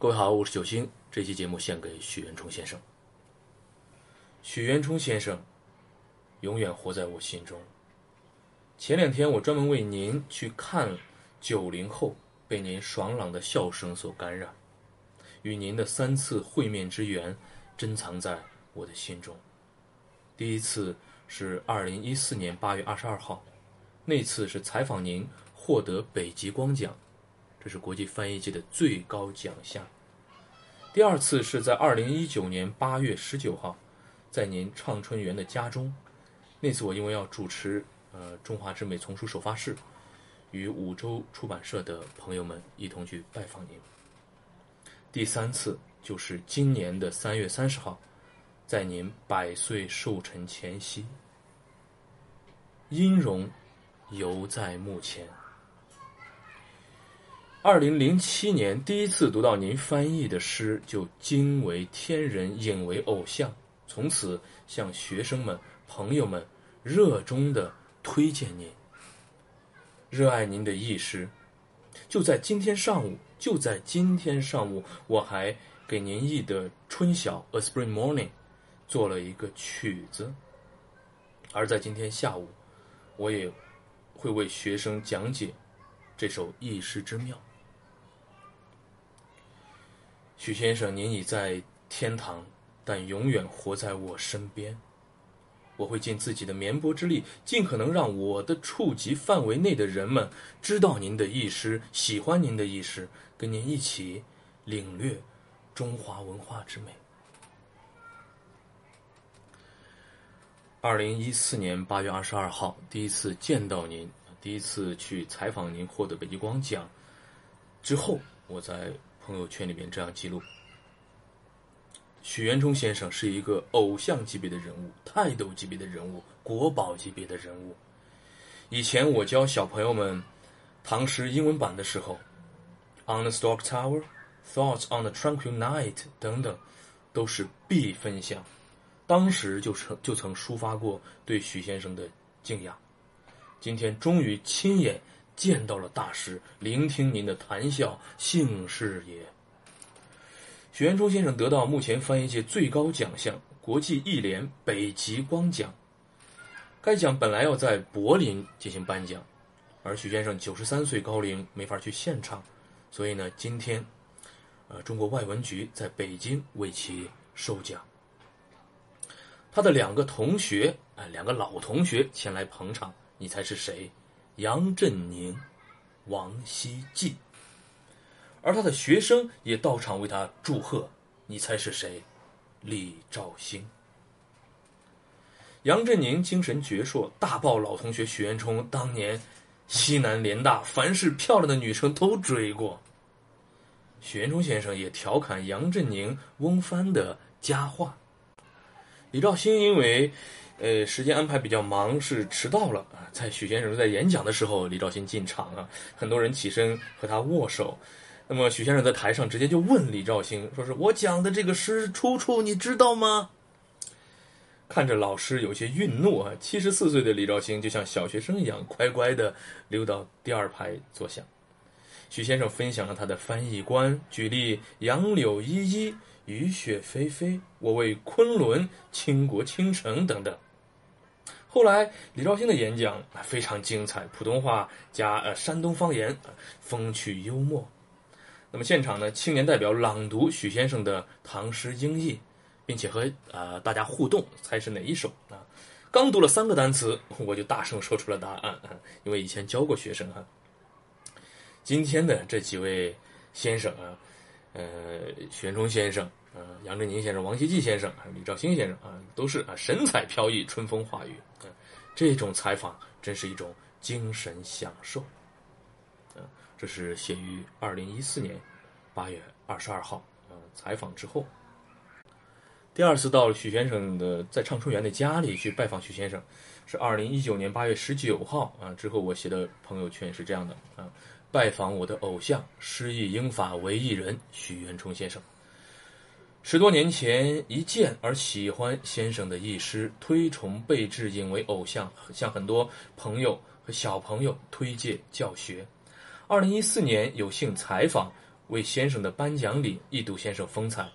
各位好，我是九星。这期节目献给许渊冲先生。许渊冲先生永远活在我心中。前两天我专门为您去看九零后，被您爽朗的笑声所感染，与您的三次会面之缘，珍藏在我的心中。第一次是二零一四年八月二十二号，那次是采访您获得北极光奖，这是国际翻译界的最高奖项。第二次是在二零一九年八月十九号，在您畅春园的家中。那次我因为要主持呃中华之美丛书首发式，与五洲出版社的朋友们一同去拜访您。第三次就是今年的三月三十号，在您百岁寿辰前夕，音容犹在目前。二零零七年第一次读到您翻译的诗，就惊为天人，引为偶像，从此向学生们、朋友们热衷的推荐您，热爱您的译诗。就在今天上午，就在今天上午，我还给您译的《春晓》（A Spring Morning） 做了一个曲子。而在今天下午，我也会为学生讲解这首译诗之妙。许先生，您已在天堂，但永远活在我身边。我会尽自己的绵薄之力，尽可能让我的触及范围内的人们知道您的意诗，喜欢您的意诗，跟您一起领略中华文化之美。二零一四年八月二十二号，第一次见到您，第一次去采访您，获得北极光奖之后，我在。朋友圈里面这样记录：许渊冲先生是一个偶像级别的人物，泰斗级别的人物，国宝级别的人物。以前我教小朋友们唐诗英文版的时候，《On the Stock Tower》、《Thoughts on the Tranquil Night》等等，都是必分享。当时就曾就曾抒发过对许先生的敬仰。今天终于亲眼。见到了大师，聆听您的谈笑，幸事也。许渊冲先生得到目前翻译界最高奖项——国际译联北极光奖。该奖本来要在柏林进行颁奖，而许先生九十三岁高龄，没法去现场，所以呢，今天，呃，中国外文局在北京为其授奖。他的两个同学，哎，两个老同学前来捧场，你猜是谁？杨振宁、王希季，而他的学生也到场为他祝贺。你猜是谁？李兆星。杨振宁精神矍铄，大爆老同学许渊冲当年西南联大凡是漂亮的女生都追过。许渊冲先生也调侃杨振宁、翁帆的佳话。李兆星因为。呃，时间安排比较忙，是迟到了啊。在许先生在演讲的时候，李兆新进场啊，很多人起身和他握手。那么许先生在台上直接就问李兆星，说是我讲的这个诗出处你知道吗？看着老师有些愠怒啊，七十四岁的李兆星就像小学生一样乖乖的溜到第二排坐下。许先生分享了他的翻译观，举例杨柳依依，雨雪霏霏，我为昆仑倾国倾城等等。后来，李兆星的演讲非常精彩，普通话加呃山东方言，风趣幽默。那么现场呢，青年代表朗读许先生的唐诗英译，并且和呃大家互动，猜是哪一首啊？刚读了三个单词，我就大声说出了答案，因为以前教过学生啊。今天的这几位先生啊，呃，许渊冲先生。呃，杨振宁先生、王希季先生还有李兆星先生啊，都是啊神采飘逸、春风化雨。这种采访真是一种精神享受。啊，这是写于二零一四年八月二十二号。呃，采访之后，第二次到了许先生的在畅春园的家里去拜访许先生，是二零一九年八月十九号。啊，之后我写的朋友圈是这样的：啊，拜访我的偶像，诗意英法为艺人许渊冲先生。十多年前一见而喜欢先生的译诗，推崇备至，引为偶像，向很多朋友和小朋友推介教学。二零一四年有幸采访为先生的颁奖礼一睹先生风采，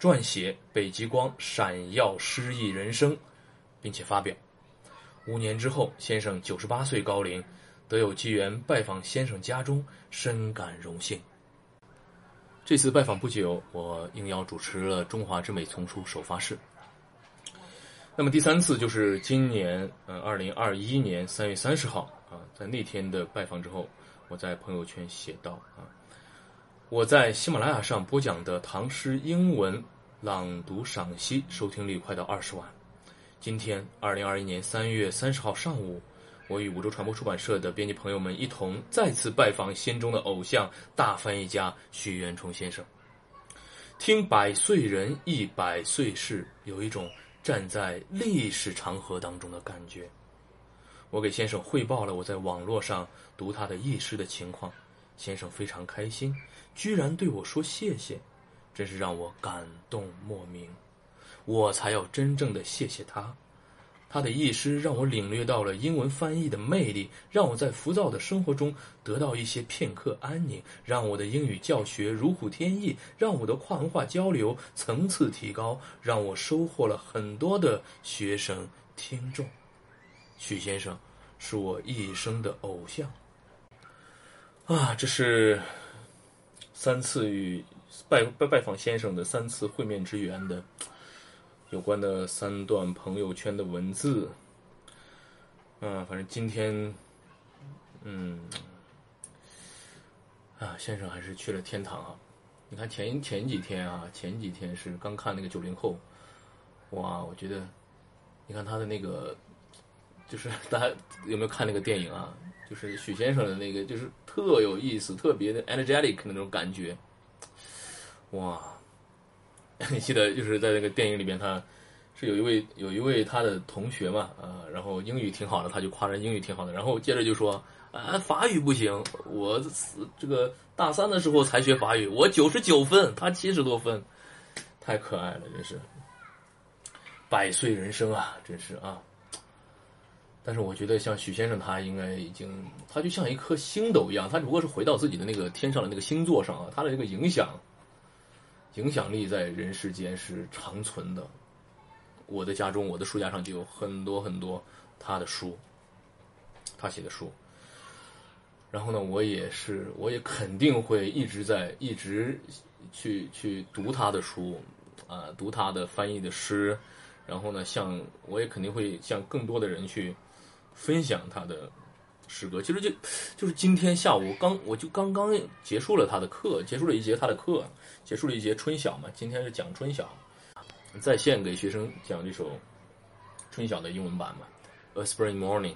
撰写《北极光闪耀诗意人生》，并且发表。五年之后，先生九十八岁高龄，得有机缘拜访先生家中，深感荣幸。这次拜访不久，我应邀主持了中华之美丛书首发式。那么第三次就是今年，呃，二零二一年三月三十号啊，在那天的拜访之后，我在朋友圈写道啊，我在喜马拉雅上播讲的唐诗英文朗读赏析收听率快到二十万。今天二零二一年三月三十号上午，我与五洲传播出版社的编辑朋友们一同再次拜访心中的偶像大翻译家许渊冲先生，听百岁人一百岁事，有一种。站在历史长河当中的感觉，我给先生汇报了我在网络上读他的译诗的情况，先生非常开心，居然对我说谢谢，真是让我感动莫名。我才要真正的谢谢他。他的译诗让我领略到了英文翻译的魅力，让我在浮躁的生活中得到一些片刻安宁，让我的英语教学如虎添翼，让我的跨文化交流层次提高，让我收获了很多的学生听众。许先生是我一生的偶像啊！这是三次与拜拜拜访先生的三次会面之缘的。有关的三段朋友圈的文字，嗯，反正今天，嗯，啊，先生还是去了天堂啊！你看前前几天啊，前几天是刚看那个九零后，哇，我觉得，你看他的那个，就是 大家有没有看那个电影啊？就是许先生的那个，就是特有意思，特别的 energetic 那种感觉，哇！你 记得就是在那个电影里面，他是有一位有一位他的同学嘛，啊，然后英语挺好的，他就夸人英语挺好的，然后接着就说啊，法语不行，我这个大三的时候才学法语，我九十九分，他七十多分，太可爱了，真是百岁人生啊，真是啊。但是我觉得像许先生他应该已经，他就像一颗星斗一样，他如果是回到自己的那个天上的那个星座上啊，他的这个影响。影响力在人世间是长存的。我的家中，我的书架上就有很多很多他的书，他写的书。然后呢，我也是，我也肯定会一直在一直去去读他的书，啊，读他的翻译的诗。然后呢，向我也肯定会向更多的人去分享他的。诗歌其实就就是今天下午刚我就刚刚结束了他的课，结束了一节他的课，结束了一节春晓嘛。今天是讲春晓，在线给学生讲这首春晓的英文版嘛，《A Spring Morning》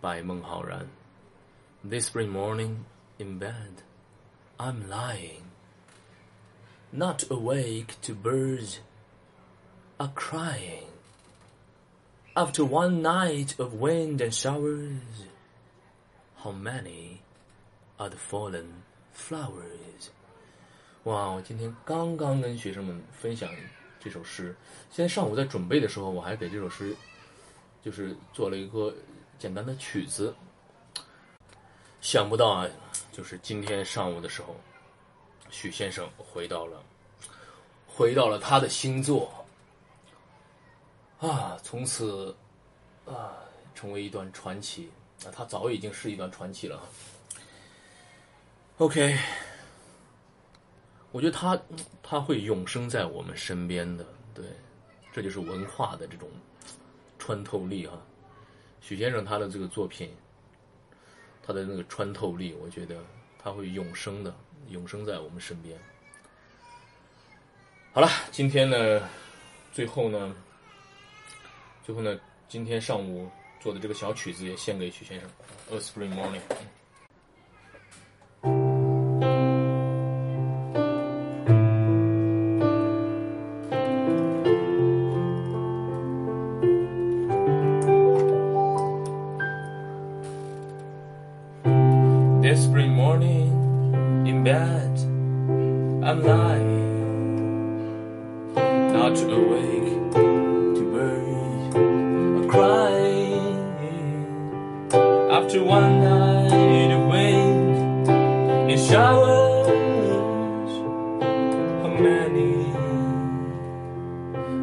by 孟浩然。This spring morning in bed, I'm lying, not awake to birds are crying. After one night of wind and showers. How many are the fallen flowers？哇！我今天刚刚跟学生们分享这首诗。今天上午在准备的时候，我还给这首诗就是做了一个简单的曲子。想不到啊，就是今天上午的时候，许先生回到了，回到了他的星座啊，从此啊，成为一段传奇。那他早已经是一段传奇了。OK，我觉得他他会永生在我们身边的，对，这就是文化的这种穿透力哈。许先生他的这个作品，他的那个穿透力，我觉得他会永生的，永生在我们身边。好了，今天呢，最后呢，最后呢，今天上午。做的这个小曲子也献给许先生，《A Spring Morning》。This spring morning in bed, I'm lying, not awake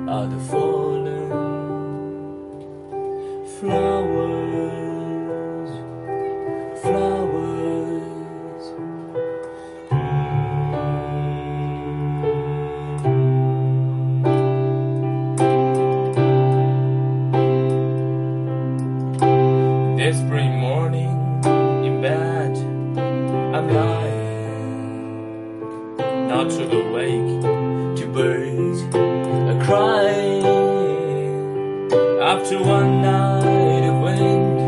Are the fallen flowers, flowers. This spring morning in bed, I'm lying, not to awake birds are crying after one night of wind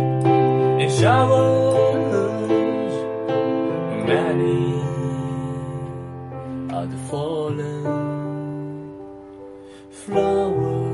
and showers. Many are the fallen flowers.